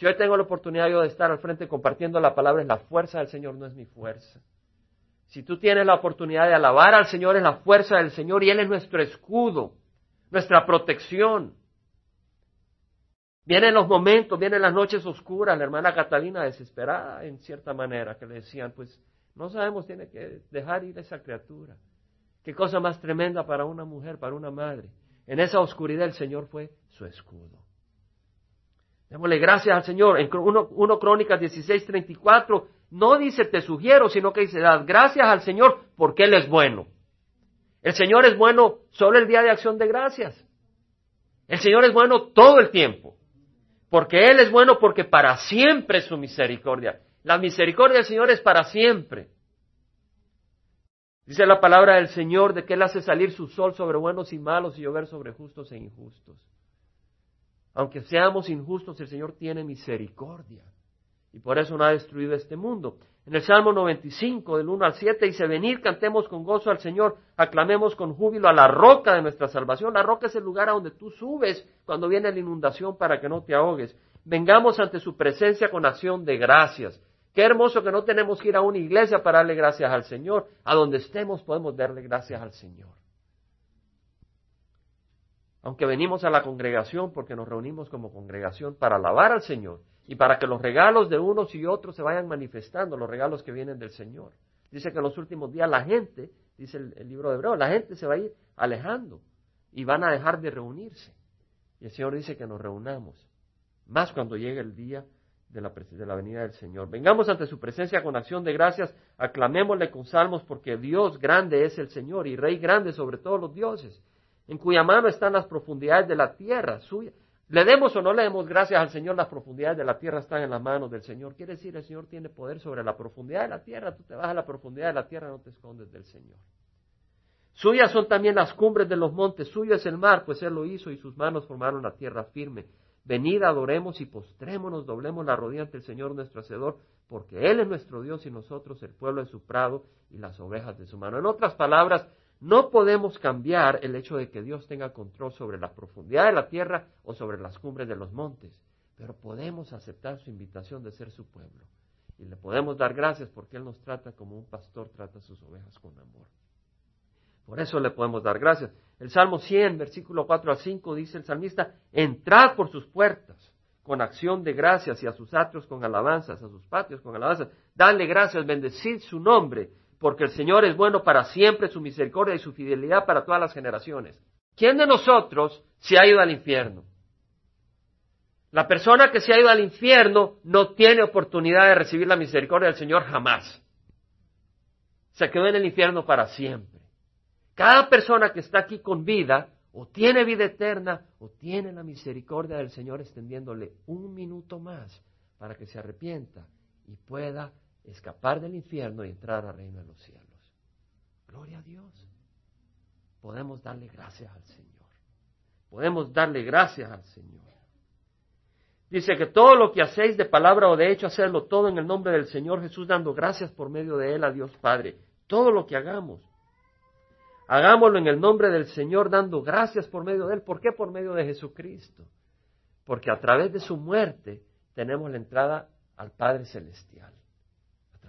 Si hoy tengo la oportunidad yo de estar al frente compartiendo la palabra, es la fuerza del Señor, no es mi fuerza. Si tú tienes la oportunidad de alabar al Señor, es la fuerza del Señor y Él es nuestro escudo, nuestra protección. Vienen los momentos, vienen las noches oscuras, la hermana Catalina desesperada en cierta manera, que le decían, pues no sabemos, tiene que dejar ir esa criatura. Qué cosa más tremenda para una mujer, para una madre. En esa oscuridad el Señor fue su escudo. Démosle gracias al Señor. En 1 Crónicas 16, 34 no dice te sugiero, sino que dice dad gracias al Señor porque Él es bueno. El Señor es bueno solo el día de acción de gracias. El Señor es bueno todo el tiempo. Porque Él es bueno porque para siempre es su misericordia. La misericordia del Señor es para siempre. Dice la palabra del Señor de que Él hace salir su sol sobre buenos y malos y llover sobre justos e injustos. Aunque seamos injustos, el Señor tiene misericordia. Y por eso no ha destruido este mundo. En el Salmo 95, del 1 al 7, dice, venir, cantemos con gozo al Señor, aclamemos con júbilo a la roca de nuestra salvación. La roca es el lugar a donde tú subes cuando viene la inundación para que no te ahogues. Vengamos ante su presencia con acción de gracias. Qué hermoso que no tenemos que ir a una iglesia para darle gracias al Señor. A donde estemos podemos darle gracias al Señor. Aunque venimos a la congregación porque nos reunimos como congregación para alabar al Señor y para que los regalos de unos y otros se vayan manifestando, los regalos que vienen del Señor. Dice que en los últimos días la gente, dice el, libro de Hebreo, la gente se va a ir alejando y van a dejar de reunirse. Y el Señor dice que nos reunamos, más cuando llegue el día de la, de la, venida del Señor. Vengamos ante su presencia con acción de gracias, aclamémosle con salmos, porque Dios grande es el Señor y Rey grande sobre todos los dioses, en cuya mano están las profundidades de la tierra suya. Le demos o no le demos gracias al Señor, las profundidades de la tierra están en las manos del Señor. Quiere decir, el Señor tiene poder sobre la profundidad de la tierra. Tú te vas a la profundidad de la tierra, no te escondes del Señor. Suyas son también las cumbres de los montes, suyo es el mar, pues Él lo hizo y sus manos formaron la tierra firme. Venid, adoremos y postrémonos, doblemos la rodilla ante el Señor nuestro Hacedor, porque Él es nuestro Dios y nosotros el pueblo de su prado y las ovejas de su mano. En otras palabras, no podemos cambiar el hecho de que Dios tenga control sobre la profundidad de la tierra o sobre las cumbres de los montes, pero podemos aceptar su invitación de ser su pueblo. Y le podemos dar gracias porque Él nos trata como un pastor trata a sus ovejas con amor. Por eso le podemos dar gracias. El Salmo 100, versículo 4 a 5, dice el salmista, entrad por sus puertas con acción de gracias y a sus atrios con alabanzas, a sus patios con alabanzas. Dale gracias, bendecid su nombre porque el Señor es bueno para siempre, su misericordia y su fidelidad para todas las generaciones. ¿Quién de nosotros se ha ido al infierno? La persona que se ha ido al infierno no tiene oportunidad de recibir la misericordia del Señor jamás. Se quedó en el infierno para siempre. Cada persona que está aquí con vida o tiene vida eterna o tiene la misericordia del Señor extendiéndole un minuto más para que se arrepienta y pueda escapar del infierno y entrar al reino de los cielos. Gloria a Dios. Podemos darle gracias al Señor. Podemos darle gracias al Señor. Dice que todo lo que hacéis de palabra o de hecho, hacerlo todo en el nombre del Señor Jesús, dando gracias por medio de Él a Dios Padre. Todo lo que hagamos. Hagámoslo en el nombre del Señor, dando gracias por medio de Él. ¿Por qué por medio de Jesucristo? Porque a través de su muerte tenemos la entrada al Padre Celestial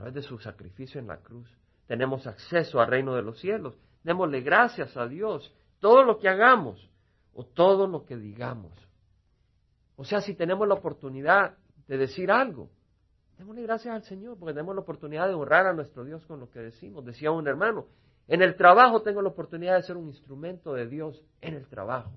través de su sacrificio en la cruz, tenemos acceso al reino de los cielos. Démosle gracias a Dios, todo lo que hagamos o todo lo que digamos. O sea, si tenemos la oportunidad de decir algo, démosle gracias al Señor, porque tenemos la oportunidad de honrar a nuestro Dios con lo que decimos. Decía un hermano, en el trabajo tengo la oportunidad de ser un instrumento de Dios en el trabajo.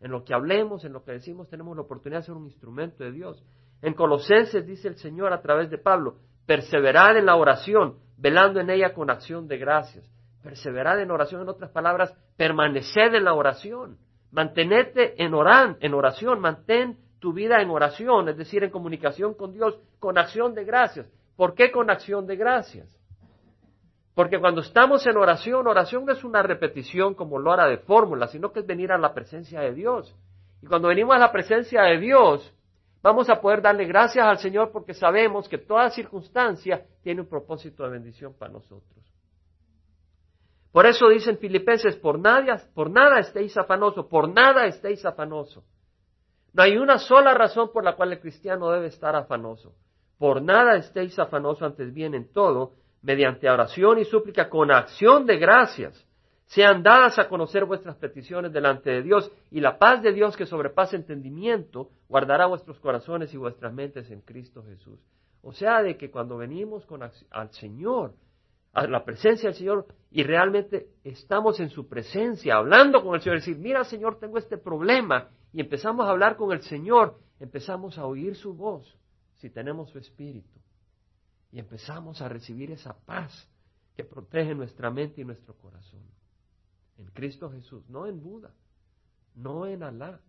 En lo que hablemos, en lo que decimos, tenemos la oportunidad de ser un instrumento de Dios. En Colosenses dice el Señor a través de Pablo, Perseverad en la oración, velando en ella con acción de gracias. Perseverad en oración, en otras palabras, permaneced en la oración. Mantenete en, oran, en oración, mantén tu vida en oración, es decir, en comunicación con Dios, con acción de gracias. ¿Por qué con acción de gracias? Porque cuando estamos en oración, oración no es una repetición como lo hará de fórmula, sino que es venir a la presencia de Dios. Y cuando venimos a la presencia de Dios, vamos a poder darle gracias al Señor porque sabemos que toda circunstancia tiene un propósito de bendición para nosotros. Por eso dicen Filipenses, por nada, por nada estéis afanoso, por nada estéis afanoso. No hay una sola razón por la cual el cristiano debe estar afanoso. Por nada estéis afanoso antes bien en todo, mediante oración y súplica con acción de gracias. Sean dadas a conocer vuestras peticiones delante de Dios y la paz de Dios que sobrepasa entendimiento guardará vuestros corazones y vuestras mentes en Cristo Jesús. O sea, de que cuando venimos con al Señor, a la presencia del Señor y realmente estamos en su presencia, hablando con el Señor, decir, mira Señor, tengo este problema y empezamos a hablar con el Señor, empezamos a oír su voz si tenemos su espíritu y empezamos a recibir esa paz que protege nuestra mente y nuestro corazón. En Cristo Jesús, no en Buda, no en Alá,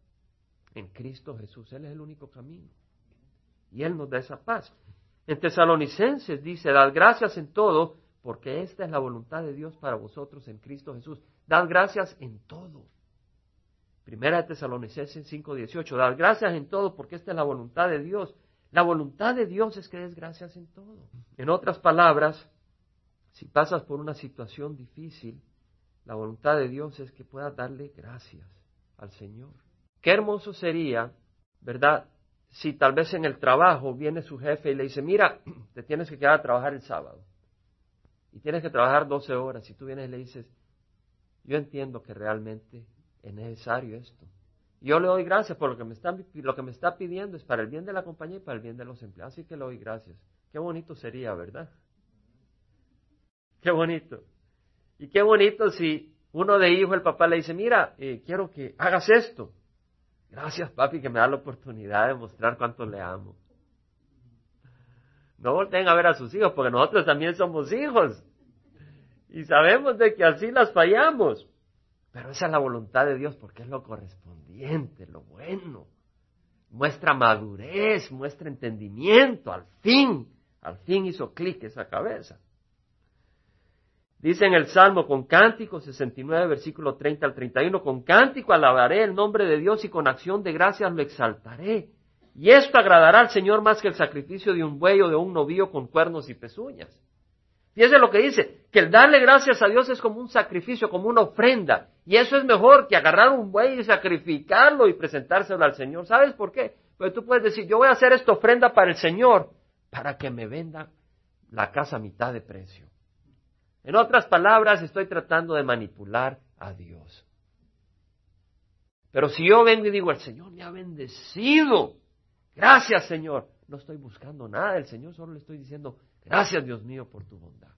en Cristo Jesús. Él es el único camino. Y Él nos da esa paz. En Tesalonicenses dice, dad gracias en todo, porque esta es la voluntad de Dios para vosotros en Cristo Jesús. Dad gracias en todo. Primera de Tesalonicenses 5:18, dad gracias en todo, porque esta es la voluntad de Dios. La voluntad de Dios es que des gracias en todo. En otras palabras, si pasas por una situación difícil, la voluntad de Dios es que puedas darle gracias al Señor. Qué hermoso sería, ¿verdad? Si tal vez en el trabajo viene su jefe y le dice, mira, te tienes que quedar a trabajar el sábado y tienes que trabajar 12 horas y tú vienes y le dices, yo entiendo que realmente es necesario esto. Yo le doy gracias por lo que me está, lo que me está pidiendo, es para el bien de la compañía y para el bien de los empleados, así que le doy gracias. Qué bonito sería, ¿verdad? Qué bonito. Y qué bonito si uno de hijos, el papá le dice, mira, eh, quiero que hagas esto. Gracias, papi, que me da la oportunidad de mostrar cuánto le amo. No volteen a ver a sus hijos, porque nosotros también somos hijos. Y sabemos de que así las fallamos. Pero esa es la voluntad de Dios, porque es lo correspondiente, lo bueno. Muestra madurez, muestra entendimiento, al fin, al fin hizo clic esa cabeza. Dice en el Salmo, con cántico 69, versículo 30 al 31, con cántico alabaré el nombre de Dios y con acción de gracias lo exaltaré. Y esto agradará al Señor más que el sacrificio de un buey o de un novillo con cuernos y pezuñas. Fíjese lo que dice, que el darle gracias a Dios es como un sacrificio, como una ofrenda. Y eso es mejor que agarrar un buey y sacrificarlo y presentárselo al Señor. ¿Sabes por qué? Porque tú puedes decir, yo voy a hacer esta ofrenda para el Señor, para que me venda la casa a mitad de precio. En otras palabras, estoy tratando de manipular a Dios. Pero si yo vengo y digo, el Señor me ha bendecido, gracias Señor, no estoy buscando nada del Señor, solo le estoy diciendo, gracias Dios mío por tu bondad.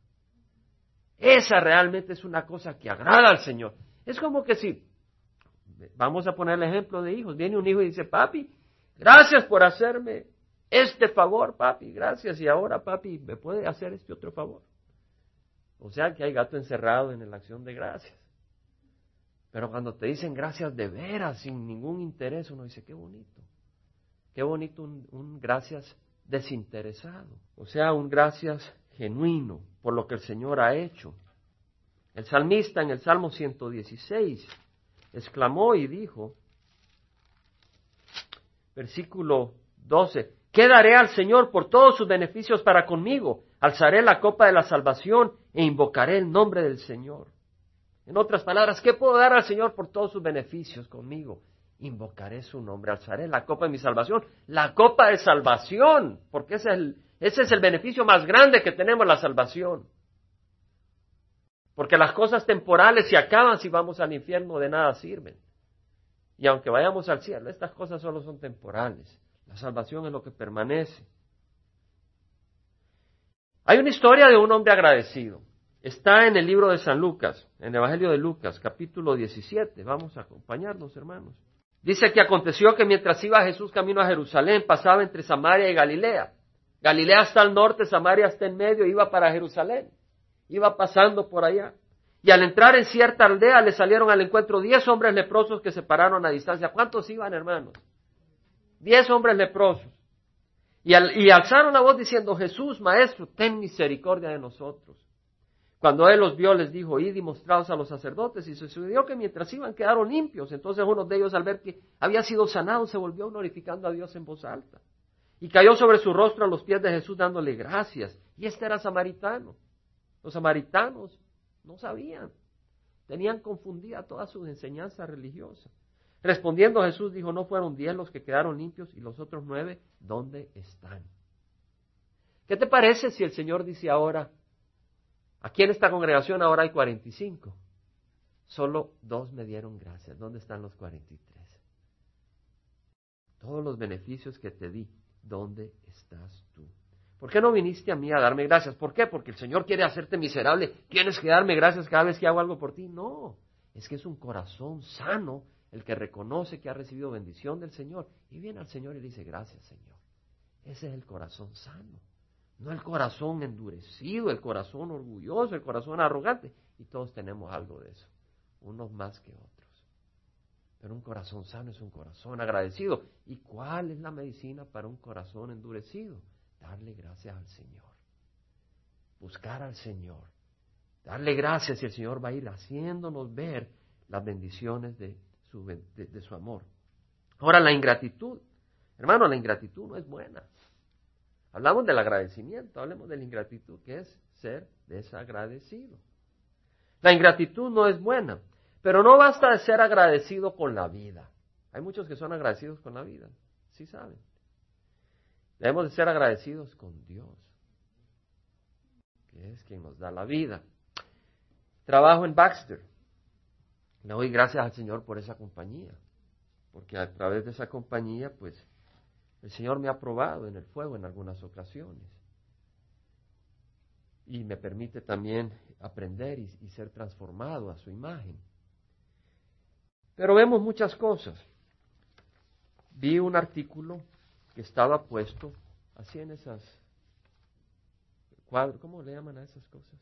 Esa realmente es una cosa que agrada al Señor. Es como que si, vamos a poner el ejemplo de hijos, viene un hijo y dice, papi, gracias por hacerme este favor, papi, gracias, y ahora, papi, ¿me puede hacer este otro favor? O sea que hay gato encerrado en la acción de gracias. Pero cuando te dicen gracias de veras, sin ningún interés, uno dice, qué bonito. Qué bonito un, gracias desinteresado. O sea, un gracias genuino por lo que el Señor ha hecho. El salmista en el Salmo 116 exclamó y dijo, versículo 12, ¿qué daré al Señor por todos sus beneficios para conmigo? Alzaré la copa de la salvación e invocaré el nombre del Señor. En otras palabras, ¿qué puedo dar al Señor por todos sus beneficios conmigo? Invocaré su nombre, alzaré la copa de mi salvación, la copa de salvación, porque ese es el, beneficio más grande que tenemos, la salvación. Porque las cosas temporales se acaban si vamos al infierno, de nada sirven. Y aunque vayamos al cielo, estas cosas solo son temporales. La salvación es lo que permanece. Hay una historia de un hombre agradecido. Está en el libro de San Lucas, en el Evangelio de Lucas, capítulo 17. Vamos a acompañarnos, hermanos. Dice que aconteció que mientras iba Jesús camino a Jerusalén, pasaba entre Samaria y Galilea. Galilea está al norte, Samaria está en medio, iba para Jerusalén. Iba pasando por allá. Y al entrar en cierta aldea le salieron al encuentro diez hombres leprosos que se pararon a distancia. ¿Cuántos iban, hermanos? Diez hombres leprosos. Y, alzaron la voz diciendo, Jesús, Maestro, ten misericordia de nosotros. Cuando él los vio, les dijo, id y mostraos a los sacerdotes. Y sucedió que mientras iban quedaron limpios. Entonces uno de ellos, al ver que había sido sanado, se volvió glorificando a Dios en voz alta. Y cayó sobre su rostro a los pies de Jesús dándole gracias. Y este era samaritano. Los samaritanos no sabían. Tenían confundida toda su enseñanza religiosa. Respondiendo Jesús dijo, no fueron diez los que quedaron limpios y los otros nueve, ¿dónde están? ¿Qué te parece si el Señor dice ahora, aquí en esta congregación ahora hay 45? Solo dos me dieron gracias. ¿Dónde están los 43? Todos los beneficios que te di, ¿dónde estás tú? ¿Por qué no viniste a mí a darme gracias? ¿Por qué? Porque el Señor quiere hacerte miserable. Tienes que darme gracias cada vez que hago algo por ti. No, es que es un corazón sano el que reconoce que ha recibido bendición del Señor y viene al Señor y dice, gracias Señor. Ese es el corazón sano. No el corazón endurecido, el corazón orgulloso, el corazón arrogante. Y todos tenemos algo de eso, unos más que otros. Pero un corazón sano es un corazón agradecido. ¿Y cuál es la medicina para un corazón endurecido? Darle gracias al Señor. Buscar al Señor. Darle gracias y el Señor va a ir haciéndonos ver las bendiciones de su, de, su amor. Ahora, la ingratitud. Hermano, la ingratitud no es buena. Hablamos del agradecimiento, hablemos de la ingratitud, que es ser desagradecido. La ingratitud no es buena, pero no basta de ser agradecido con la vida. Hay muchos que son agradecidos con la vida, sí saben. Debemos de ser agradecidos con Dios, que es quien nos da la vida. Trabajo en Baxter. Le doy gracias al Señor por esa compañía, porque a través de esa compañía, pues, el Señor me ha probado en el fuego en algunas ocasiones. Y me permite también aprender y, ser transformado a su imagen. Pero vemos muchas cosas. Vi un artículo que estaba puesto así en esas cuadros, ¿cómo le llaman a esas cosas?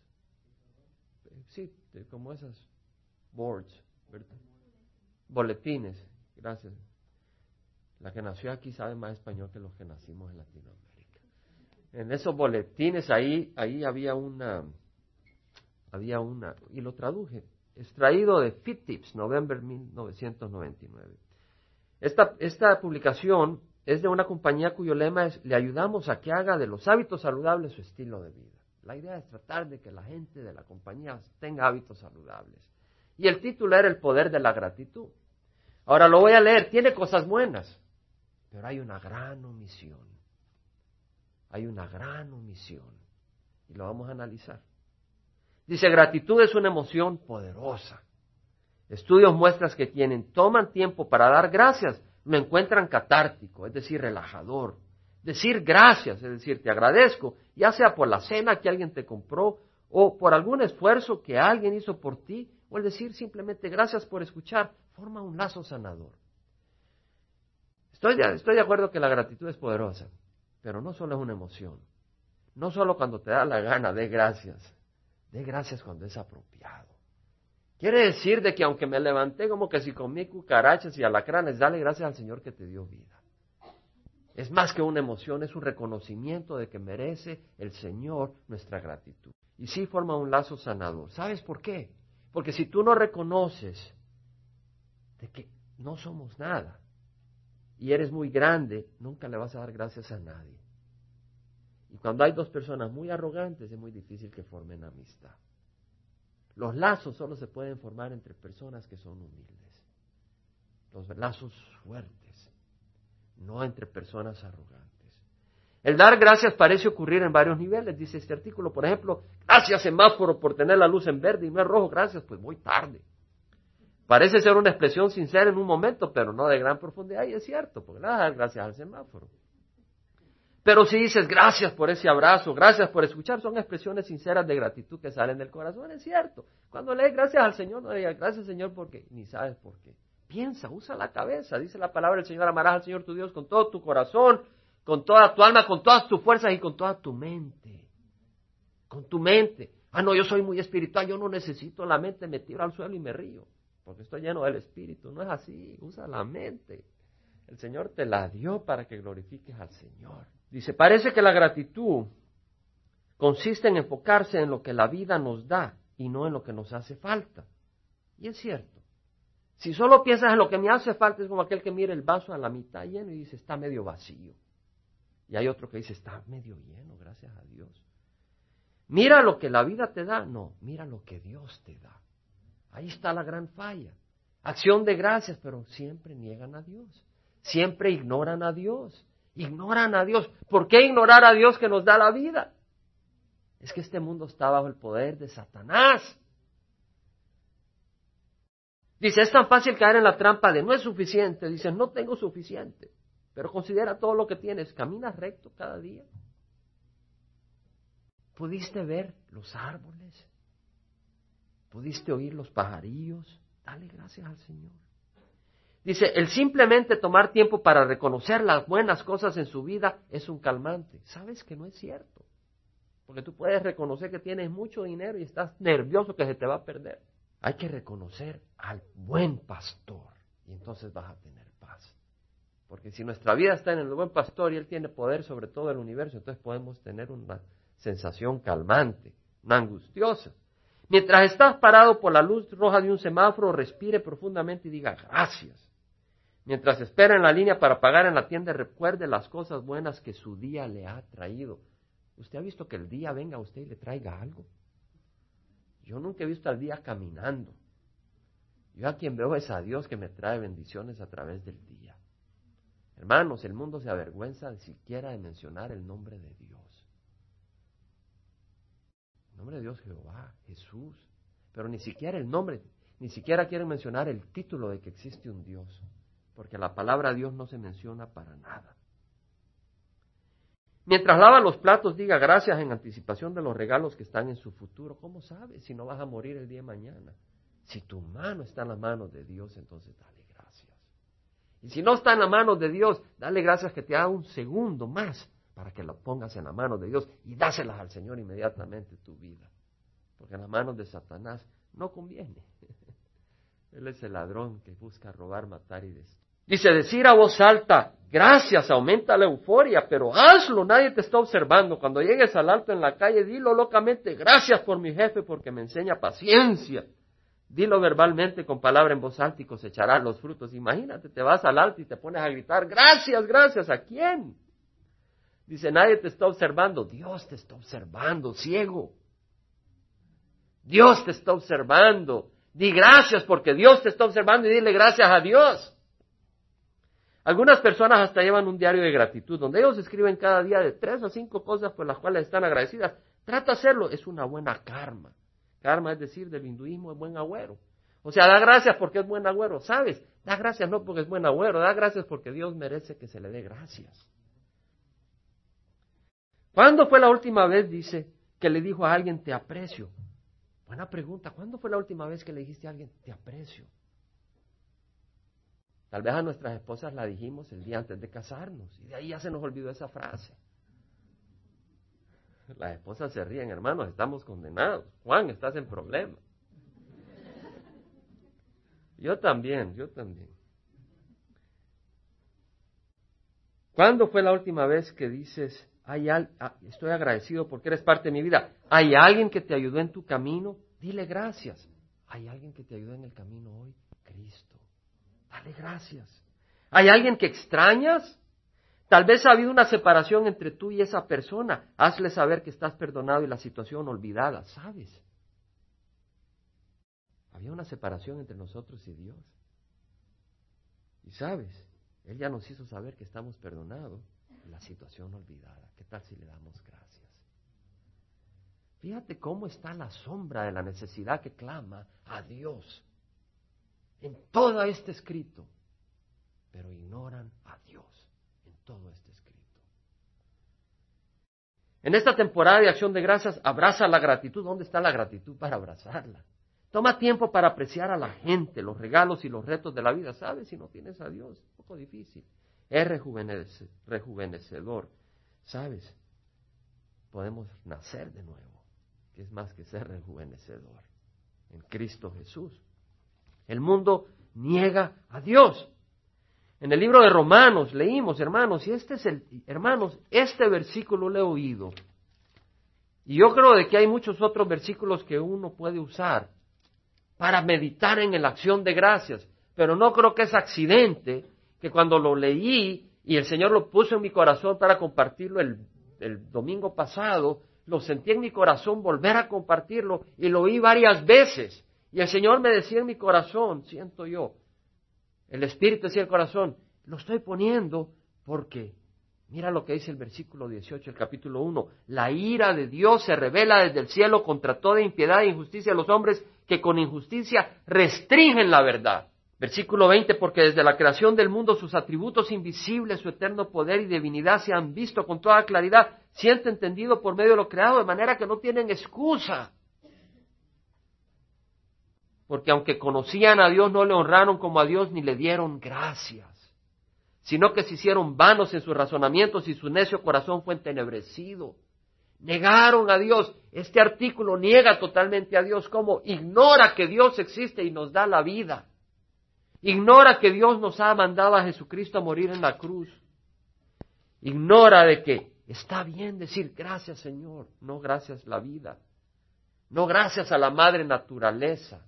Sí, como esas boards, Boletines, gracias. La que nació aquí sabe más español que los que nacimos en Latinoamérica. En esos boletines ahí, ahí había una, había una, y lo traduje, extraído de Fit Tips, noviembre 1999. Esta, esta publicación es de una compañía cuyo lema es le ayudamos a que haga de los hábitos saludables su estilo de vida. La idea es tratar de que la gente de la compañía tenga hábitos saludables. Y el título era El poder de la gratitud. Ahora lo voy a leer, tiene cosas buenas, pero hay una gran omisión. Hay una gran omisión. Y lo vamos a analizar. Dice, gratitud es una emoción poderosa. Estudios muestran que quienes toman tiempo para dar gracias lo encuentran catártico, es decir, relajador. Decir gracias, es decir, te agradezco, ya sea por la cena que alguien te compró o por algún esfuerzo que alguien hizo por ti, o el decir simplemente gracias por escuchar, forma un lazo sanador. Estoy de, acuerdo que la gratitud es poderosa, pero no solo es una emoción. No solo cuando te da la gana, de gracias. De gracias cuando es apropiado. Quiere decir de que aunque me levanté como que si comí cucarachas y alacranes, dale gracias al Señor que te dio vida. Es más que una emoción, es un reconocimiento de que merece el Señor nuestra gratitud. Y sí forma un lazo sanador. ¿Sabes por qué? Porque si tú no reconoces de que no somos nada y eres muy grande, nunca le vas a dar gracias a nadie. Y cuando hay dos personas muy arrogantes, es muy difícil que formen amistad. Los lazos solo se pueden formar entre personas que son humildes. Los lazos fuertes, no entre personas arrogantes. El dar gracias parece ocurrir en varios niveles, dice este artículo. Por ejemplo, gracias semáforo por tener la luz en verde y no es rojo, gracias, pues muy tarde. Parece ser una expresión sincera en un momento, pero no de gran profundidad, y es cierto, porque nada, gracias al semáforo. Pero si dices gracias por ese abrazo, gracias por escuchar, son expresiones sinceras de gratitud que salen del corazón, es cierto. Cuando lees gracias al Señor, no digas gracias Señor porque ni sabes por qué. Piensa, usa la cabeza, dice la palabra del Señor, amarás al Señor tu Dios con todo tu corazón, con toda tu alma, con todas tus fuerzas y con toda tu mente. Con tu mente. Ah, no, yo soy muy espiritual, yo no necesito la mente, me tiro al suelo y me río, porque estoy lleno del Espíritu. No es así, usa la mente. El Señor te la dio para que glorifiques al Señor. Dice, parece que la gratitud consiste en enfocarse en lo que la vida nos da y no en lo que nos hace falta. Y es cierto. Si solo piensas en lo que me hace falta, es como aquel que mira el vaso a la mitad lleno y dice, está medio vacío. Y hay otro que dice, está medio lleno, gracias a Dios. Mira lo que la vida te da, no, mira lo que Dios te da. Ahí está la gran falla. acción de gracias, pero siempre niegan a Dios, siempre ignoran a Dios, ignoran a Dios. ¿Por qué ignorar a Dios que nos da la vida? Es que este mundo está bajo el poder de Satanás. Dice, es tan fácil caer en la trampa de no es suficiente. Dice, no tengo suficiente. Pero considera todo lo que tienes. Camina recto cada día. ¿Pudiste ver los árboles? ¿Pudiste oír los pajarillos? Dale gracias al Señor. Dice, el simplemente tomar tiempo para reconocer las buenas cosas en su vida es un calmante. ¿Sabes que no es cierto? Porque tú puedes reconocer que tienes mucho dinero y estás nervioso que se te va a perder. Hay que reconocer al buen pastor y entonces vas a tener. Porque si nuestra vida está en el buen pastor y él tiene poder sobre todo el universo, entonces podemos tener una sensación calmante, una angustiosa. Mientras estás parado por la luz roja de un semáforo, respire profundamente y diga gracias. Mientras espera en la línea para pagar en la tienda, recuerde las cosas buenas que su día le ha traído. ¿Usted ha visto que el día venga a usted y le traiga algo? Yo nunca he visto al día caminando. Yo a quien veo es a Dios que me trae bendiciones a través del día. Hermanos, el mundo se avergüenza de siquiera de mencionar el nombre de Dios. El nombre de Dios Jehová, Jesús. Pero ni siquiera el nombre, ni siquiera quieren mencionar el título de que existe un Dios. Porque la palabra Dios no se menciona para nada. Mientras lava los platos, diga gracias en anticipación de los regalos que están en su futuro. ¿Cómo sabes si no vas a morir el día de mañana? Si tu mano está en la mano de Dios, entonces dale. Y si no está en la mano de Dios, dale gracias que te haga un segundo más para que lo pongas en la mano de Dios y dáselas al Señor inmediatamente tu vida. Porque en las manos de Satanás no conviene. Él es el ladrón que busca robar, matar y destruir. Dice, decir a voz alta, gracias, aumenta la euforia, pero hazlo, nadie te está observando. Cuando llegues al alto en la calle, dilo locamente, gracias por mi jefe porque me enseña paciencia. Dilo verbalmente con palabra en voz alta y cosecharás los frutos. Imagínate, te vas al alto y te pones a gritar, gracias, gracias, ¿a quién? Dice, nadie te está observando. Dios te está observando, ciego. Dios te está observando. Di gracias porque Dios te está observando y dile gracias a Dios. Algunas personas hasta llevan un diario de gratitud donde ellos escriben cada día de tres o cinco cosas por las cuales están agradecidas. Trata de hacerlo, es una buena karma. Karma es decir, del hinduismo es buen agüero. O sea, da gracias porque es buen agüero, ¿sabes? Da gracias no porque es buen agüero, da gracias porque Dios merece que se le dé gracias. ¿Cuándo fue la última vez, dice, que le dijo a alguien, te aprecio? Buena pregunta, ¿cuándo fue la última vez que le dijiste a alguien, te aprecio? Tal vez a nuestras esposas la dijimos el día antes de casarnos y de ahí ya se nos olvidó esa frase. Las esposas se ríen, hermanos, estamos condenados. Juan, estás en problema. Yo también, yo también. ¿Cuándo fue la última vez que dices, hay ah, estoy agradecido porque eres parte de mi vida. ¿Hay alguien que te ayudó en tu camino? Dile gracias. ¿Hay alguien que te ayudó en el camino hoy? Cristo. Dale gracias. ¿Hay alguien que extrañas? Tal vez ha habido una separación entre tú y esa persona. Hazle saber que estás perdonado y la situación olvidada, ¿sabes? Había una separación entre nosotros y Dios. Y sabes, Él ya nos hizo saber que estamos perdonados la situación olvidada. ¿Qué tal si le damos gracias? Fíjate cómo está la sombra de la necesidad que clama a Dios en todo este escrito, pero ignoran a Dios todo este escrito. En esta temporada de acción de gracias, abraza la gratitud. ¿Dónde está la gratitud para abrazarla? Toma tiempo para apreciar a la gente, los regalos y los retos de la vida. ¿Sabes? Si no tienes a Dios, es un poco difícil es rejuvenecedor. ¿Sabes? Podemos nacer de nuevo, que es más que ser rejuvenecedor en Cristo Jesús. El mundo niega a Dios. En el libro de Romanos leímos, hermanos, y este es el, hermanos, este versículo lo he oído. Y yo creo de que hay muchos otros versículos que uno puede usar para meditar en la acción de gracias, pero no creo que es accidente que cuando lo leí y el Señor lo puso en mi corazón para compartirlo el, domingo pasado, lo sentí en mi corazón volver a compartirlo y lo oí varias veces. Y el Señor me decía en mi corazón, siento yo, el Espíritu decía el corazón, lo estoy poniendo porque, mira lo que dice el versículo 18, el capítulo 1, la ira de Dios se revela desde el cielo contra toda impiedad e injusticia de los hombres que con injusticia restringen la verdad. Versículo 20, porque desde la creación del mundo sus atributos invisibles, su eterno poder y divinidad se han visto con toda claridad, siendo entendido por medio de lo creado, de manera que no tienen excusa. Porque aunque conocían a Dios, no le honraron como a Dios ni le dieron gracias, sino que se hicieron vanos en sus razonamientos y su necio corazón fue entenebrecido. Negaron a Dios. Este artículo niega totalmente a Dios, como ignora que Dios existe y nos da la vida. Ignora que Dios nos ha mandado a Jesucristo a morir en la cruz. Ignora de que está bien decir gracias Señor, no gracias la vida, no gracias a la madre naturaleza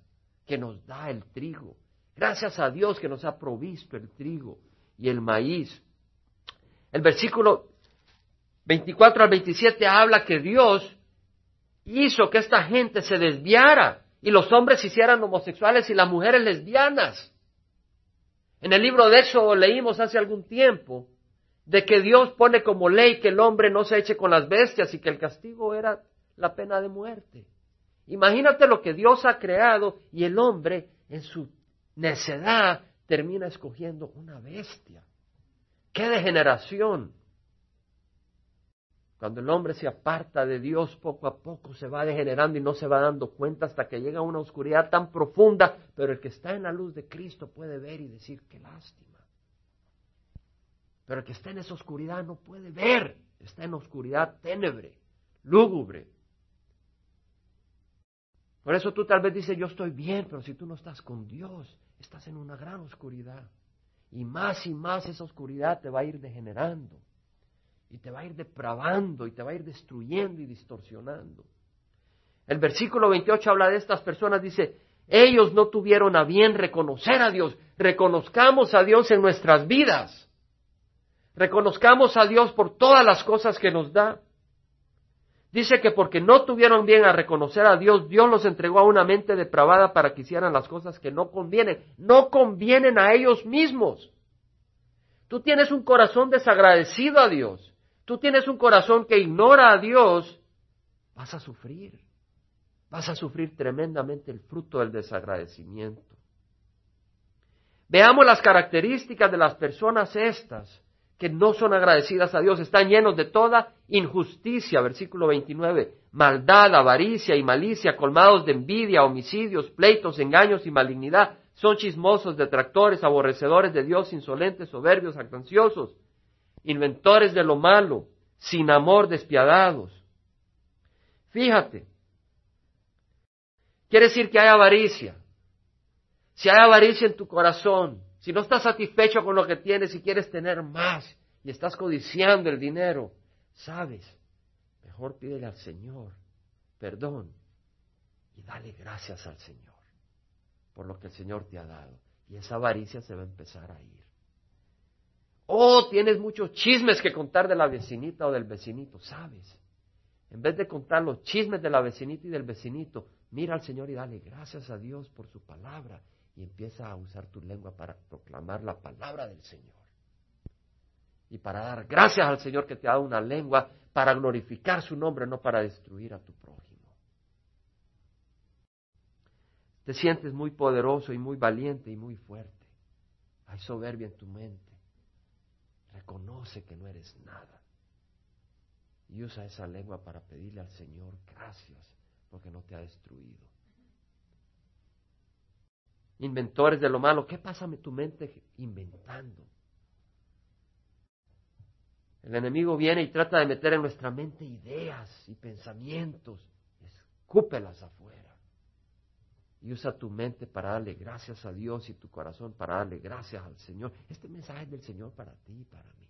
que nos da el trigo, gracias a Dios que nos ha provisto el trigo y el maíz. El versículo 24 al 27 habla que Dios hizo que esta gente se desviara y los hombres se hicieran homosexuales y las mujeres lesbianas. En el libro de Éxodo leímos hace algún tiempo de que Dios pone como ley que el hombre no se eche con las bestias y que el castigo era la pena de muerte. Imagínate lo que Dios ha creado y el hombre en su necedad termina escogiendo una bestia. ¡Qué degeneración! Cuando el hombre se aparta de Dios, poco a poco se va degenerando y no se va dando cuenta hasta que llega a una oscuridad tan profunda, pero el que está en la luz de Cristo puede ver y decir, qué lástima. Pero el que está en esa oscuridad no puede ver, está en oscuridad ténebre, lúgubre. Por eso tú tal vez dices, yo estoy bien, pero si tú no estás con Dios, estás en una gran oscuridad. Y más y más esa oscuridad te va a ir degenerando y te va a ir depravando y te va a ir destruyendo y distorsionando. El versículo 28 habla de estas personas, dice, ellos no tuvieron a bien reconocer a Dios, reconozcamos a Dios en nuestras vidas, reconozcamos a Dios por todas las cosas que nos da. Dice que porque no tuvieron bien a reconocer a Dios, Dios los entregó a una mente depravada para que hicieran las cosas que no convienen, no convienen a ellos mismos. Tú tienes un corazón desagradecido a Dios tú tienes un corazón que ignora a Dios, vas a sufrir. Vas a sufrir tremendamente el fruto del desagradecimiento. Veamos las características de las personas estas que no son agradecidas a Dios, están llenos de toda injusticia, versículo 29, maldad, avaricia y malicia, colmados de envidia, homicidios, pleitos, engaños y malignidad, son chismosos, detractores, aborrecedores de Dios, insolentes, soberbios, actanciosos, inventores de lo malo, sin amor, despiadados. Fíjate, quiere decir que hay avaricia. Si hay avaricia en tu corazón, si no estás satisfecho con lo que tienes y quieres tener más y estás codiciando el dinero, sabes, mejor pídele al Señor perdón y dale gracias al Señor por lo que el Señor te ha dado. Y esa avaricia se va a empezar a ir. Oh, tienes muchos chismes que contar de la vecinita o del vecinito, ¿sabes? En vez de contar los chismes de la vecinita y del vecinito, mira al Señor y dale gracias a Dios por su palabra y empieza a usar tu lengua para proclamar la palabra del Señor. Y para dar gracias al Señor que te ha dado una lengua para glorificar su nombre, no para destruir a tu prójimo. Te sientes muy poderoso y muy valiente y muy fuerte. Hay soberbia en tu mente. Reconoce que no eres nada. Y usa esa lengua para pedirle al Señor gracias porque no te ha destruido. Inventores de lo malo, ¿qué pasa en tu mente inventando? El enemigo viene y trata de meter en nuestra mente ideas y pensamientos. Escúpelas afuera y usa tu mente para darle gracias a Dios y tu corazón para darle gracias al Señor. Este mensaje es del Señor para ti y para mí.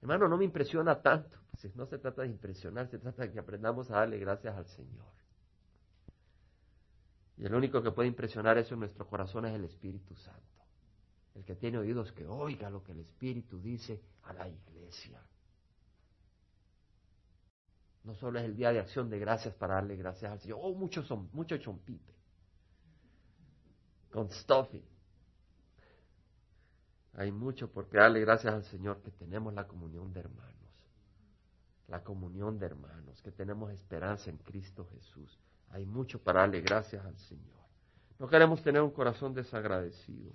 Hermano, no me impresiona tanto. Pues no se trata de impresionar, se trata de que aprendamos a darle gracias al Señor. Y el único que puede impresionar eso en nuestro corazón es el Espíritu Santo. El que tiene oídos que oiga lo que el Espíritu dice a la iglesia. No solo es el día de acción de gracias para darle gracias al Señor. Oh, muchos son, mucho chompipe. Con stuffing. Hay mucho por qué darle gracias al Señor que tenemos la comunión de hermanos. La comunión de hermanos, que tenemos esperanza en Cristo Jesús. Hay mucho para darle gracias al Señor. No queremos tener un corazón desagradecido.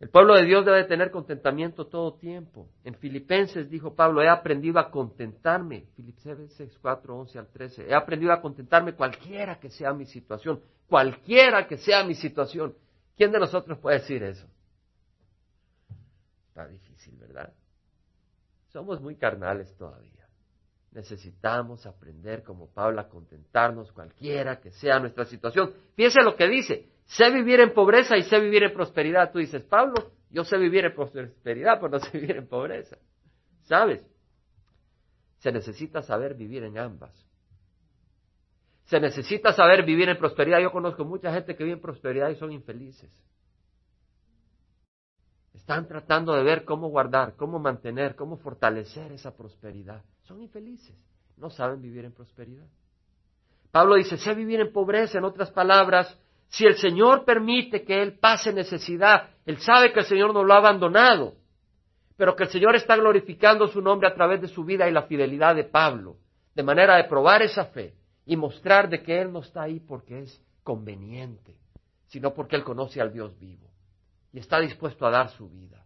El pueblo de Dios debe tener contentamiento todo tiempo. En Filipenses dijo Pablo, he aprendido a contentarme. Filipenses 4, 11 al 13. He aprendido a contentarme cualquiera que sea mi situación. Cualquiera que sea mi situación. ¿Quién de nosotros puede decir eso? Está difícil, ¿verdad? Somos muy carnales todavía. Necesitamos aprender como Pablo a contentarnos cualquiera que sea nuestra situación. Fíjense lo que dice, sé vivir en pobreza y sé vivir en prosperidad. Tú dices, Pablo, yo sé vivir en prosperidad, pero no sé vivir en pobreza. ¿Sabes? Se necesita saber vivir en ambas. Se necesita saber vivir en prosperidad. Yo conozco mucha gente que vive en prosperidad y son infelices. Están tratando de ver cómo guardar, cómo mantener, cómo fortalecer esa prosperidad. Son infelices, no saben vivir en prosperidad. Pablo dice, sé vivir en pobreza, en otras palabras, si el Señor permite que Él pase necesidad, Él sabe que el Señor no lo ha abandonado, pero que el Señor está glorificando su nombre a través de su vida y la fidelidad de Pablo, de manera de probar esa fe y mostrar de que Él no está ahí porque es conveniente, sino porque Él conoce al Dios vivo y está dispuesto a dar su vida.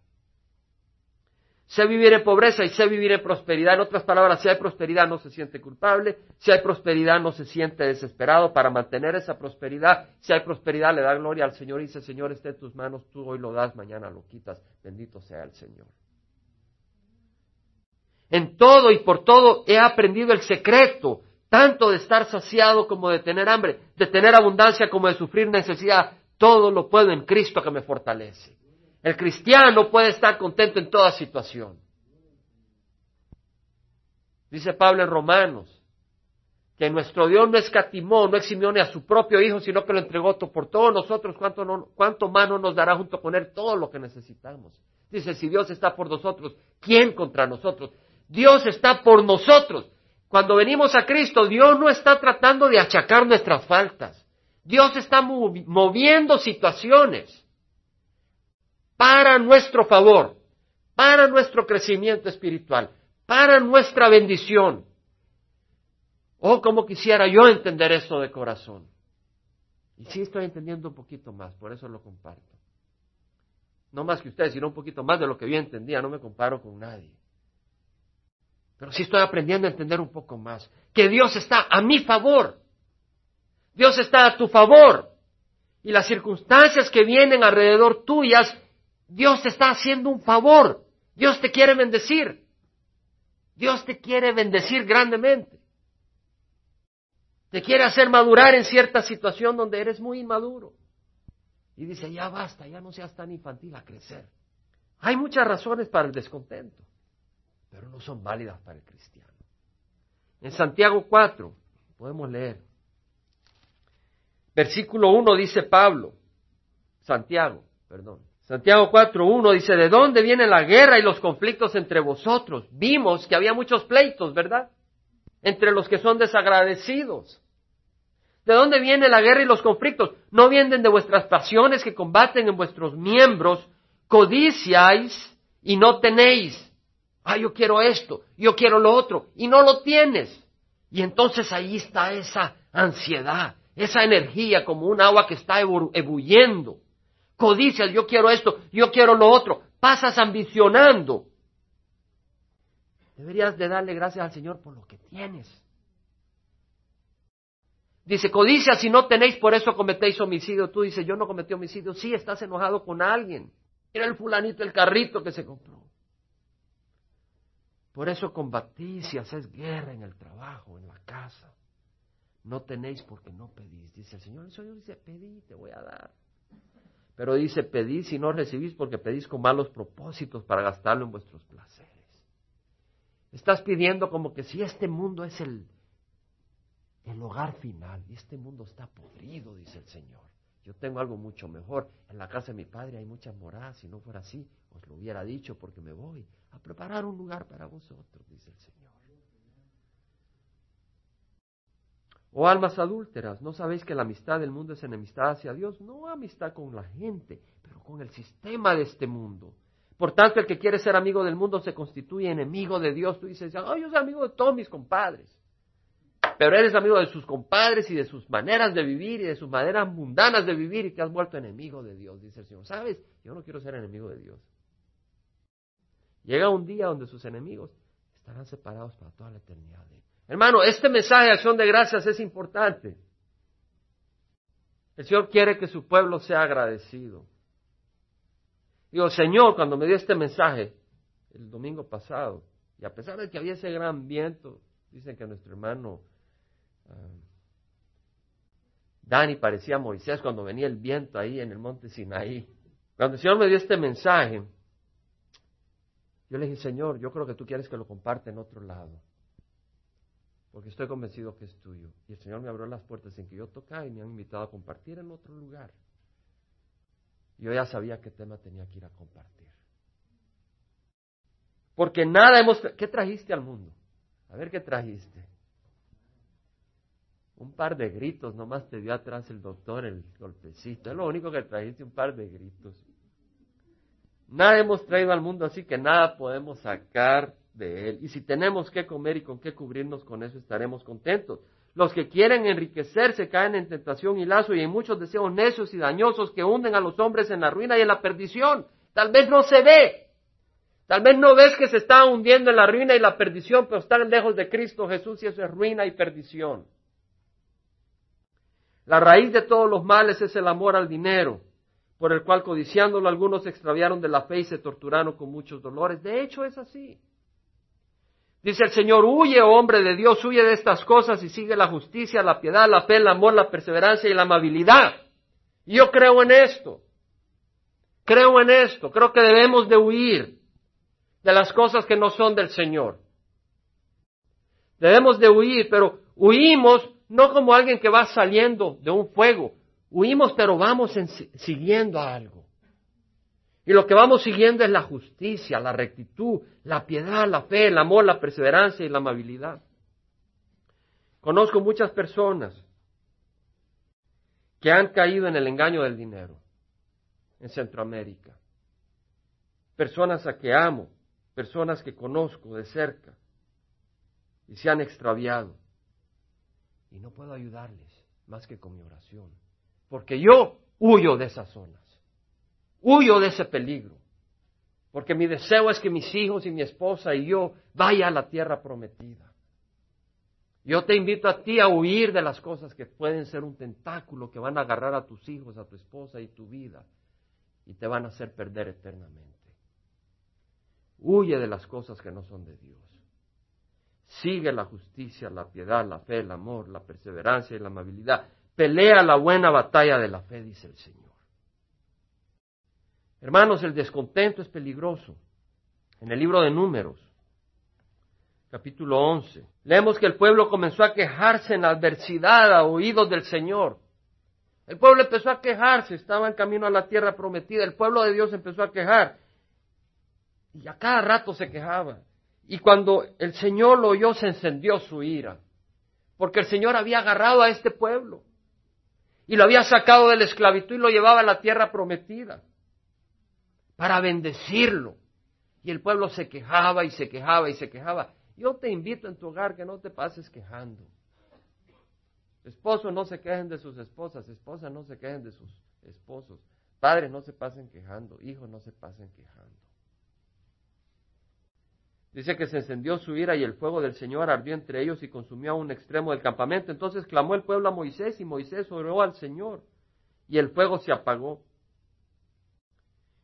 Sé vivir en pobreza y sé vivir en prosperidad. En otras palabras, si hay prosperidad no se siente culpable, si hay prosperidad no se siente desesperado para mantener esa prosperidad, si hay prosperidad le da gloria al Señor y dice, Señor, esté en tus manos, tú hoy lo das, mañana lo quitas, bendito sea el Señor. En todo y por todo he aprendido el secreto, tanto de estar saciado como de tener hambre, de tener abundancia como de sufrir necesidad. Todo lo puedo en Cristo que me fortalece. El cristiano puede estar contento en toda situación. Dice Pablo en Romanos, que nuestro Dios no escatimó, no eximió ni a su propio Hijo, sino que lo entregó por todos nosotros, ¿cuánto, no, nos dará junto con Él todo lo que necesitamos? Dice, si Dios está por nosotros, ¿quién contra nosotros? Dios está por nosotros. Cuando venimos a Cristo, Dios no está tratando de achacar nuestras faltas. Dios está moviendo situaciones para nuestro favor, para nuestro crecimiento espiritual, para nuestra bendición. Oh, como quisiera yo entender eso de corazón. Y sí estoy entendiendo un poquito más, por eso lo comparto. No más que ustedes, sino un poquito más de lo que yo entendía, no me comparo con nadie. Pero sí estoy aprendiendo a entender un poco más, que Dios está a mi favor. Dios está a tu favor. Y las circunstancias que vienen alrededor tuyas, Dios te está haciendo un favor. Dios te quiere bendecir. Dios te quiere bendecir grandemente. Te quiere hacer madurar en cierta situación donde eres muy inmaduro. Y dice, ya basta, ya no seas tan infantil a crecer. Hay muchas razones para el descontento, pero no son válidas para el cristiano. En Santiago 4 podemos leer, Versículo 1 dice Pablo, Santiago, perdón. Santiago 4.1 dice, ¿de dónde viene la guerra y los conflictos entre vosotros? Vimos que había muchos pleitos, ¿verdad? Entre los que son desagradecidos. ¿De dónde viene la guerra y los conflictos? No vienen de vuestras pasiones que combaten en vuestros miembros, codiciáis y no tenéis. Ah, yo quiero esto, yo quiero lo otro, y no lo tienes. Y entonces ahí está esa ansiedad, esa energía como un agua que está ebulliendo. Codicias, yo quiero esto, yo quiero lo otro. Pasas ambicionando. Deberías de darle gracias al Señor por lo que tienes. Dice, codicia si no tenéis, por eso cometéis homicidio. Tú dices, yo no cometí homicidio. Sí, estás enojado con alguien. Era el fulanito, el carrito que se compró. Por eso combatís y haces guerra en el trabajo, en la casa. No tenéis porque no pedís. Dice el Señor, el Señor dice, pedí, te voy a dar. Pero dice, pedís y no recibís porque pedís con malos propósitos para gastarlo en vuestros placeres. Estás pidiendo como que si este mundo es el, el hogar final y este mundo está podrido, dice el Señor. yo tengo algo mucho mejor. En la casa de mi padre hay muchas moradas. Si no fuera así, os lo hubiera dicho porque me voy a preparar un lugar para vosotros, dice el Señor. O almas adúlteras, ¿no sabéis que la amistad del mundo es enemistad hacia Dios? No amistad con la gente, pero con el sistema de este mundo. Por tanto, el que quiere ser amigo del mundo se constituye enemigo de Dios. Tú dices, oh, yo soy amigo de todos mis compadres. Pero eres amigo de sus compadres y de sus maneras de vivir y de sus maneras mundanas de vivir y te has vuelto enemigo de Dios, dice el Señor. ¿Sabes? Yo no quiero ser enemigo de Dios. Llega un día donde sus enemigos estarán separados para toda la eternidad de Hermano, este mensaje de acción de gracias es importante. El Señor quiere que su pueblo sea agradecido. Digo, Señor, cuando me dio este mensaje el domingo pasado, y a pesar de que había ese gran viento, dicen que nuestro hermano ah, Dani parecía Moisés cuando venía el viento ahí en el monte Sinaí. Cuando el Señor me dio este mensaje, yo le dije, Señor, yo creo que tú quieres que lo comparte en otro lado porque estoy convencido que es tuyo. Y el Señor me abrió las puertas en que yo tocaba y me han invitado a compartir en otro lugar. Yo ya sabía qué tema tenía que ir a compartir. Porque nada hemos... ¿Qué trajiste al mundo? A ver qué trajiste. Un par de gritos, nomás te dio atrás el doctor el golpecito. Es lo único que trajiste, un par de gritos. Nada hemos traído al mundo, así que nada podemos sacar de Él. Y si tenemos que comer y con qué cubrirnos con eso, estaremos contentos. Los que quieren enriquecerse caen en tentación y lazo y en muchos deseos necios y dañosos que hunden a los hombres en la ruina y en la perdición. Tal vez no se ve. Tal vez no ves que se está hundiendo en la ruina y la perdición, pero están lejos de Cristo Jesús y eso es ruina y perdición. La raíz de todos los males es el amor al dinero, por el cual codiciándolo algunos se extraviaron de la fe y se torturaron con muchos dolores. De hecho es así. Dice el Señor, huye, hombre de Dios, huye de estas cosas y sigue la justicia, la piedad, la fe, el amor, la perseverancia y la amabilidad. Yo creo en esto. Creo en esto. Creo que debemos de huir de las cosas que no son del Señor. Debemos de huir, pero huimos no como alguien que va saliendo de un fuego. Huimos, pero vamos siguiendo a algo. Y lo que vamos siguiendo es la justicia, la rectitud, la piedad, la fe, el amor, la perseverancia y la amabilidad. Conozco muchas personas que han caído en el engaño del dinero en Centroamérica. Personas a que amo, personas que conozco de cerca y se han extraviado. Y no puedo ayudarles más que con mi oración, porque yo huyo de esa zona. Huyo de ese peligro. Porque mi deseo es que mis hijos y mi esposa y yo vaya a la tierra prometida. Yo te invito a ti a huir de las cosas que pueden ser un tentáculo que van a agarrar a tus hijos, a tu esposa y tu vida y te van a hacer perder eternamente. Huye de las cosas que no son de Dios. Sigue la justicia, la piedad, la fe, el amor, la perseverancia y la amabilidad. Pelea la buena batalla de la fe, dice el Señor. Hermanos, el descontento es peligroso. En el libro de Números, capítulo 11, leemos que el pueblo comenzó a quejarse en adversidad a oídos del Señor. El pueblo empezó a quejarse, estaba en camino a la tierra prometida, el pueblo de Dios empezó a quejar. Y a cada rato se quejaba. Y cuando el Señor lo oyó, se encendió su ira. Porque el Señor había agarrado a este pueblo. Y lo había sacado de la esclavitud y lo llevaba a la tierra prometida para bendecirlo. Y el pueblo se quejaba y se quejaba y se quejaba. Yo te invito en tu hogar que no te pases quejando. Esposos no se quejen de sus esposas, esposas no se quejen de sus esposos, padres no se pasen quejando, hijos no se pasen quejando. Dice que se encendió su ira y el fuego del Señor ardió entre ellos y consumió a un extremo del campamento. Entonces clamó el pueblo a Moisés y Moisés oró al Señor y el fuego se apagó.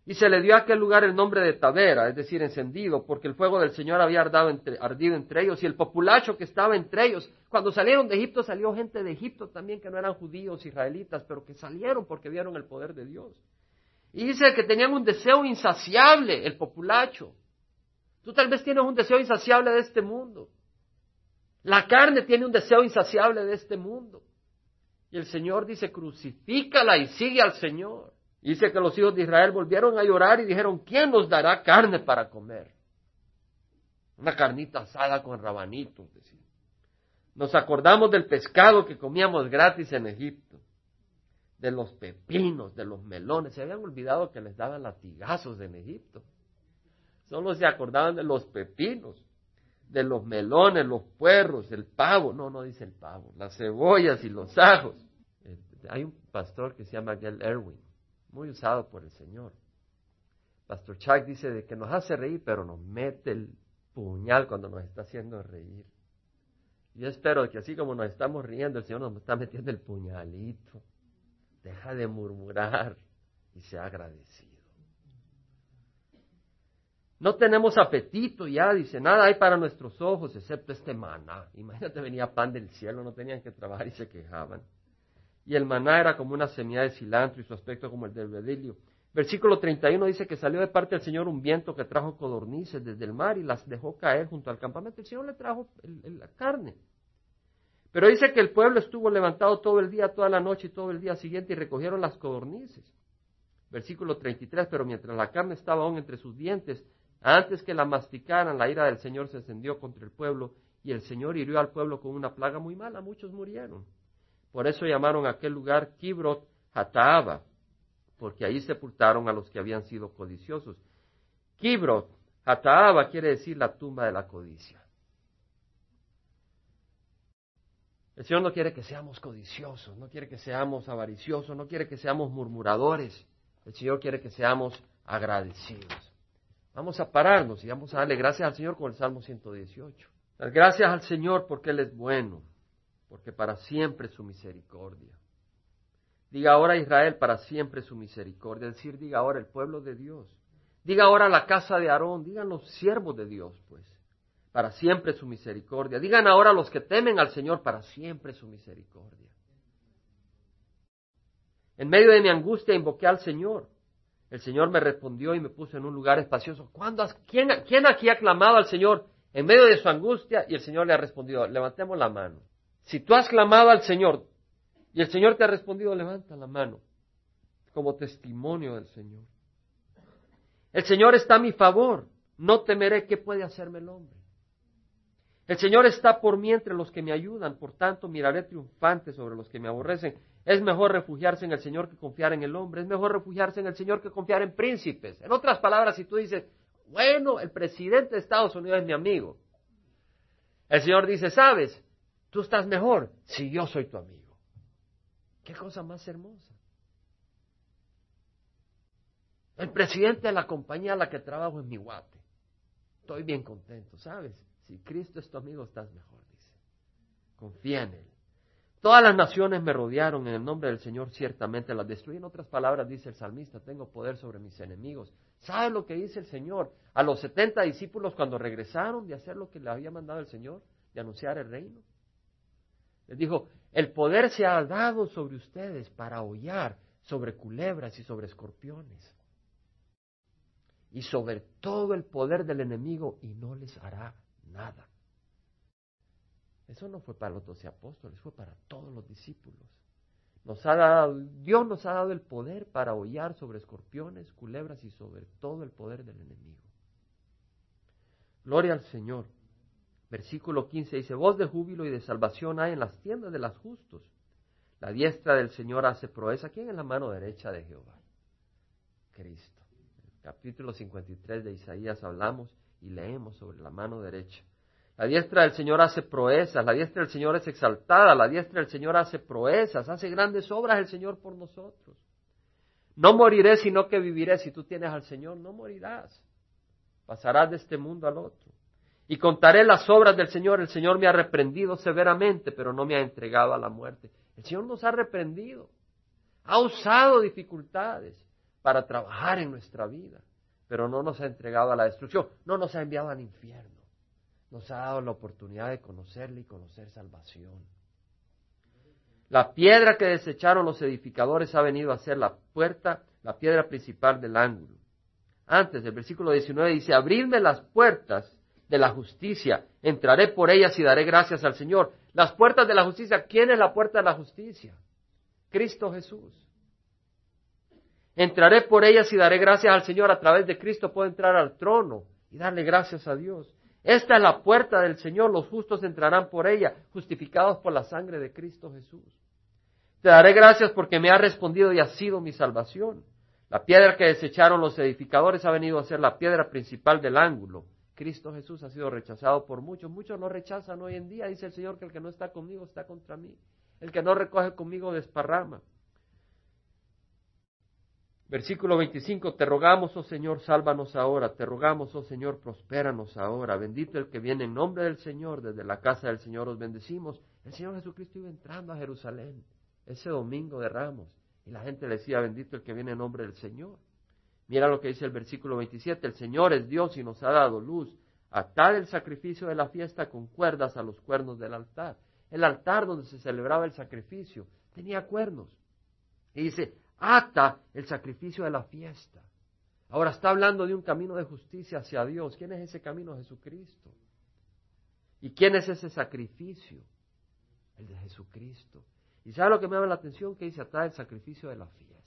Y se le dio a aquel lugar el nombre de Tavera, es decir, encendido, porque el fuego del Señor había ardido entre ellos y el populacho que estaba entre ellos. Cuando salieron de Egipto salió gente de Egipto también que no eran judíos, israelitas, pero que salieron porque vieron el poder de Dios. Y dice que tenían un deseo insaciable, el populacho. Tú tal vez tienes un deseo insaciable de este mundo. La carne tiene un deseo insaciable de este mundo. Y el Señor dice, crucifícala y sigue al Señor. Dice que los hijos de Israel volvieron a llorar y dijeron, ¿quién nos dará carne para comer? Una carnita asada con rabanitos, Nos acordamos del pescado que comíamos gratis en Egipto, de los pepinos, de los melones. Se habían olvidado que les daban latigazos en Egipto. Solo se acordaban de los pepinos, de los melones, los puerros, el pavo. No, no dice el pavo, las cebollas y los ajos. Eh, hay un pastor que se llama Gail Erwin, muy usado por el Señor. Pastor Chuck dice de que nos hace reír, pero nos mete el puñal cuando nos está haciendo reír. Yo espero que así como nos estamos riendo, el Señor nos está metiendo el puñalito. Deja de murmurar y sea agradecido. No tenemos apetito ya, dice, nada hay para nuestros ojos excepto este maná. Imagínate, venía pan del cielo, no tenían que trabajar y se quejaban. Y el maná era como una semilla de cilantro y su aspecto como el del bedilio. Versículo 31 dice que salió de parte del Señor un viento que trajo codornices desde el mar y las dejó caer junto al campamento. El Señor le trajo la carne. Pero dice que el pueblo estuvo levantado todo el día, toda la noche y todo el día siguiente y recogieron las codornices. Versículo 33, pero mientras la carne estaba aún entre sus dientes, antes que la masticaran, la ira del Señor se encendió contra el pueblo y el Señor hirió al pueblo con una plaga muy mala. Muchos murieron. Por eso llamaron a aquel lugar Kibrot Hataaba, porque ahí sepultaron a los que habían sido codiciosos. Kibrot Hataaba quiere decir la tumba de la codicia. El Señor no quiere que seamos codiciosos, no quiere que seamos avariciosos, no quiere que seamos murmuradores. El Señor quiere que seamos agradecidos. Vamos a pararnos y vamos a darle gracias al Señor con el Salmo 118. gracias al Señor porque Él es bueno, porque para siempre su misericordia. Diga ahora Israel, para siempre su misericordia. Es decir, diga ahora el pueblo de Dios. Diga ahora la casa de Aarón, digan los siervos de Dios, pues, para siempre su misericordia. Digan ahora los que temen al Señor, para siempre su misericordia. En medio de mi angustia invoqué al Señor. El Señor me respondió y me puso en un lugar espacioso. ¿Cuándo quién, ¿Quién aquí ha clamado al Señor en medio de su angustia? Y el Señor le ha respondido, levantemos la mano. Si tú has clamado al Señor y el Señor te ha respondido, levanta la mano como testimonio del Señor. El Señor está a mi favor. No temeré qué puede hacerme el hombre. El Señor está por mí entre los que me ayudan, por tanto miraré triunfante sobre los que me aborrecen. Es mejor refugiarse en el Señor que confiar en el hombre, es mejor refugiarse en el Señor que confiar en príncipes. En otras palabras, si tú dices, bueno, el presidente de Estados Unidos es mi amigo, el Señor dice, sabes, tú estás mejor si yo soy tu amigo. Qué cosa más hermosa. El presidente de la compañía a la que trabajo es mi guate. Estoy bien contento, ¿sabes? Si Cristo es tu amigo, estás mejor, dice. Confía en Él. Todas las naciones me rodearon en el nombre del Señor, ciertamente las destruí. En otras palabras, dice el salmista, tengo poder sobre mis enemigos. ¿Sabe lo que dice el Señor? A los setenta discípulos cuando regresaron de hacer lo que le había mandado el Señor, de anunciar el reino. Les dijo, el poder se ha dado sobre ustedes para hollar sobre culebras y sobre escorpiones. Y sobre todo el poder del enemigo y no les hará nada. Eso no fue para los doce apóstoles, fue para todos los discípulos. Nos ha dado, Dios nos ha dado el poder para hollar sobre escorpiones, culebras y sobre todo el poder del enemigo. Gloria al Señor. Versículo 15 dice, voz de júbilo y de salvación hay en las tiendas de los justos. La diestra del Señor hace proeza. ¿Quién es la mano derecha de Jehová? Cristo. En el capítulo 53 de Isaías hablamos y leemos sobre la mano derecha. La diestra del Señor hace proezas, la diestra del Señor es exaltada, la diestra del Señor hace proezas, hace grandes obras el Señor por nosotros. No moriré, sino que viviré. Si tú tienes al Señor, no morirás. Pasarás de este mundo al otro. Y contaré las obras del Señor. El Señor me ha reprendido severamente, pero no me ha entregado a la muerte. El Señor nos ha reprendido. Ha usado dificultades para trabajar en nuestra vida pero no nos ha entregado a la destrucción, no nos ha enviado al infierno. Nos ha dado la oportunidad de conocerle y conocer salvación. La piedra que desecharon los edificadores ha venido a ser la puerta, la piedra principal del ángulo. Antes, el versículo 19 dice, abridme las puertas de la justicia, entraré por ellas y daré gracias al Señor. Las puertas de la justicia, ¿quién es la puerta de la justicia? Cristo Jesús. Entraré por ellas y daré gracias al Señor. A través de Cristo puedo entrar al trono y darle gracias a Dios. Esta es la puerta del Señor. Los justos entrarán por ella, justificados por la sangre de Cristo Jesús. Te daré gracias porque me ha respondido y ha sido mi salvación. La piedra que desecharon los edificadores ha venido a ser la piedra principal del ángulo. Cristo Jesús ha sido rechazado por muchos. Muchos lo rechazan hoy en día. Dice el Señor que el que no está conmigo está contra mí. El que no recoge conmigo desparrama. Versículo 25, te rogamos, oh Señor, sálvanos ahora, te rogamos, oh Señor, prospéranos ahora. Bendito el que viene en nombre del Señor, desde la casa del Señor os bendecimos. El Señor Jesucristo iba entrando a Jerusalén ese domingo de Ramos y la gente le decía, bendito el que viene en nombre del Señor. Mira lo que dice el versículo 27, el Señor es Dios y nos ha dado luz. Atad el sacrificio de la fiesta con cuerdas a los cuernos del altar. El altar donde se celebraba el sacrificio tenía cuernos. Y dice, ata el sacrificio de la fiesta. Ahora está hablando de un camino de justicia hacia Dios. ¿Quién es ese camino? Jesucristo. ¿Y quién es ese sacrificio? El de Jesucristo. ¿Y sabe lo que me llama la atención? Que dice atar el sacrificio de la fiesta.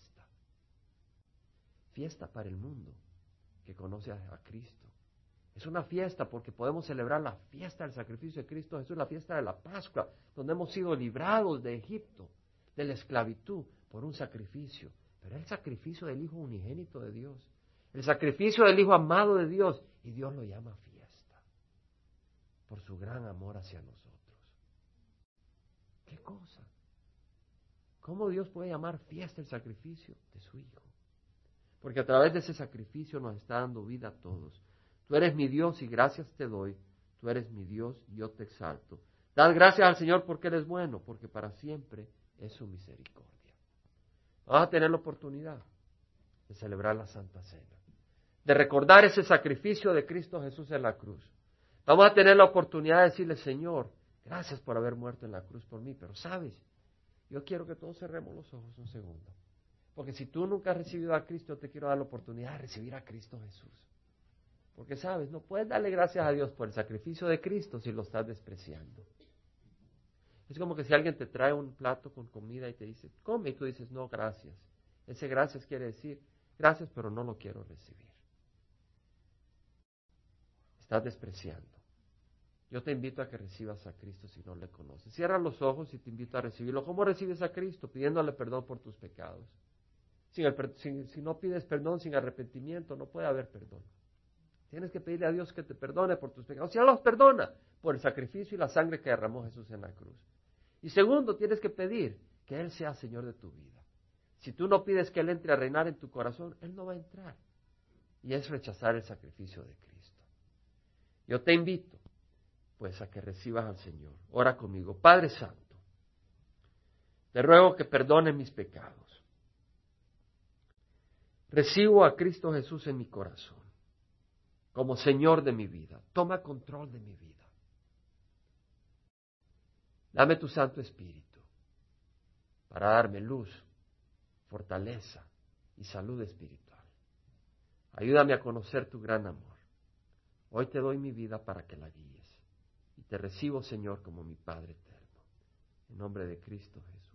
Fiesta para el mundo que conoce a, Cristo. Es una fiesta porque podemos celebrar la fiesta del sacrificio de Cristo Jesús, la fiesta de la Pascua, donde hemos sido librados de Egipto, de la esclavitud, por un sacrificio. Pero es el sacrificio del Hijo unigénito de Dios, el sacrificio del Hijo amado de Dios, y Dios lo llama fiesta, por su gran amor hacia nosotros. ¿Qué cosa? ¿Cómo Dios puede llamar fiesta el sacrificio de su Hijo? Porque a través de ese sacrificio nos está dando vida a todos. Tú eres mi Dios y gracias te doy. Tú eres mi Dios y yo te exalto. Dad gracias al Señor porque eres bueno, porque para siempre es su misericordia. Vamos a tener la oportunidad de celebrar la Santa Cena, de recordar ese sacrificio de Cristo Jesús en la cruz. Vamos a tener la oportunidad de decirle, Señor, gracias por haber muerto en la cruz por mí, pero sabes, yo quiero que todos cerremos los ojos un segundo. Porque si tú nunca has recibido a Cristo, te quiero dar la oportunidad de recibir a Cristo Jesús. Porque sabes, no puedes darle gracias a Dios por el sacrificio de Cristo si lo estás despreciando. Es como que si alguien te trae un plato con comida y te dice, come, y tú dices, no, gracias. Ese gracias quiere decir, gracias, pero no lo quiero recibir. Estás despreciando. Yo te invito a que recibas a Cristo si no le conoces. Cierra los ojos y te invito a recibirlo. ¿Cómo recibes a Cristo? Pidiéndole perdón por tus pecados. Si no pides perdón sin arrepentimiento, no puede haber perdón. Tienes que pedirle a Dios que te perdone por tus pecados. Si Él los perdona por el sacrificio y la sangre que derramó Jesús en la cruz. Y segundo, tienes que pedir que Él sea Señor de tu vida. Si tú no pides que Él entre a reinar en tu corazón, Él no va a entrar. Y es rechazar el sacrificio de Cristo. Yo te invito pues a que recibas al Señor. Ora conmigo. Padre Santo, te ruego que perdone mis pecados. Recibo a Cristo Jesús en mi corazón como Señor de mi vida. Toma control de mi vida. Dame tu Santo Espíritu para darme luz, fortaleza y salud espiritual. Ayúdame a conocer tu gran amor. Hoy te doy mi vida para que la guíes. Te recibo, Señor, como mi Padre eterno. En nombre de Cristo Jesús.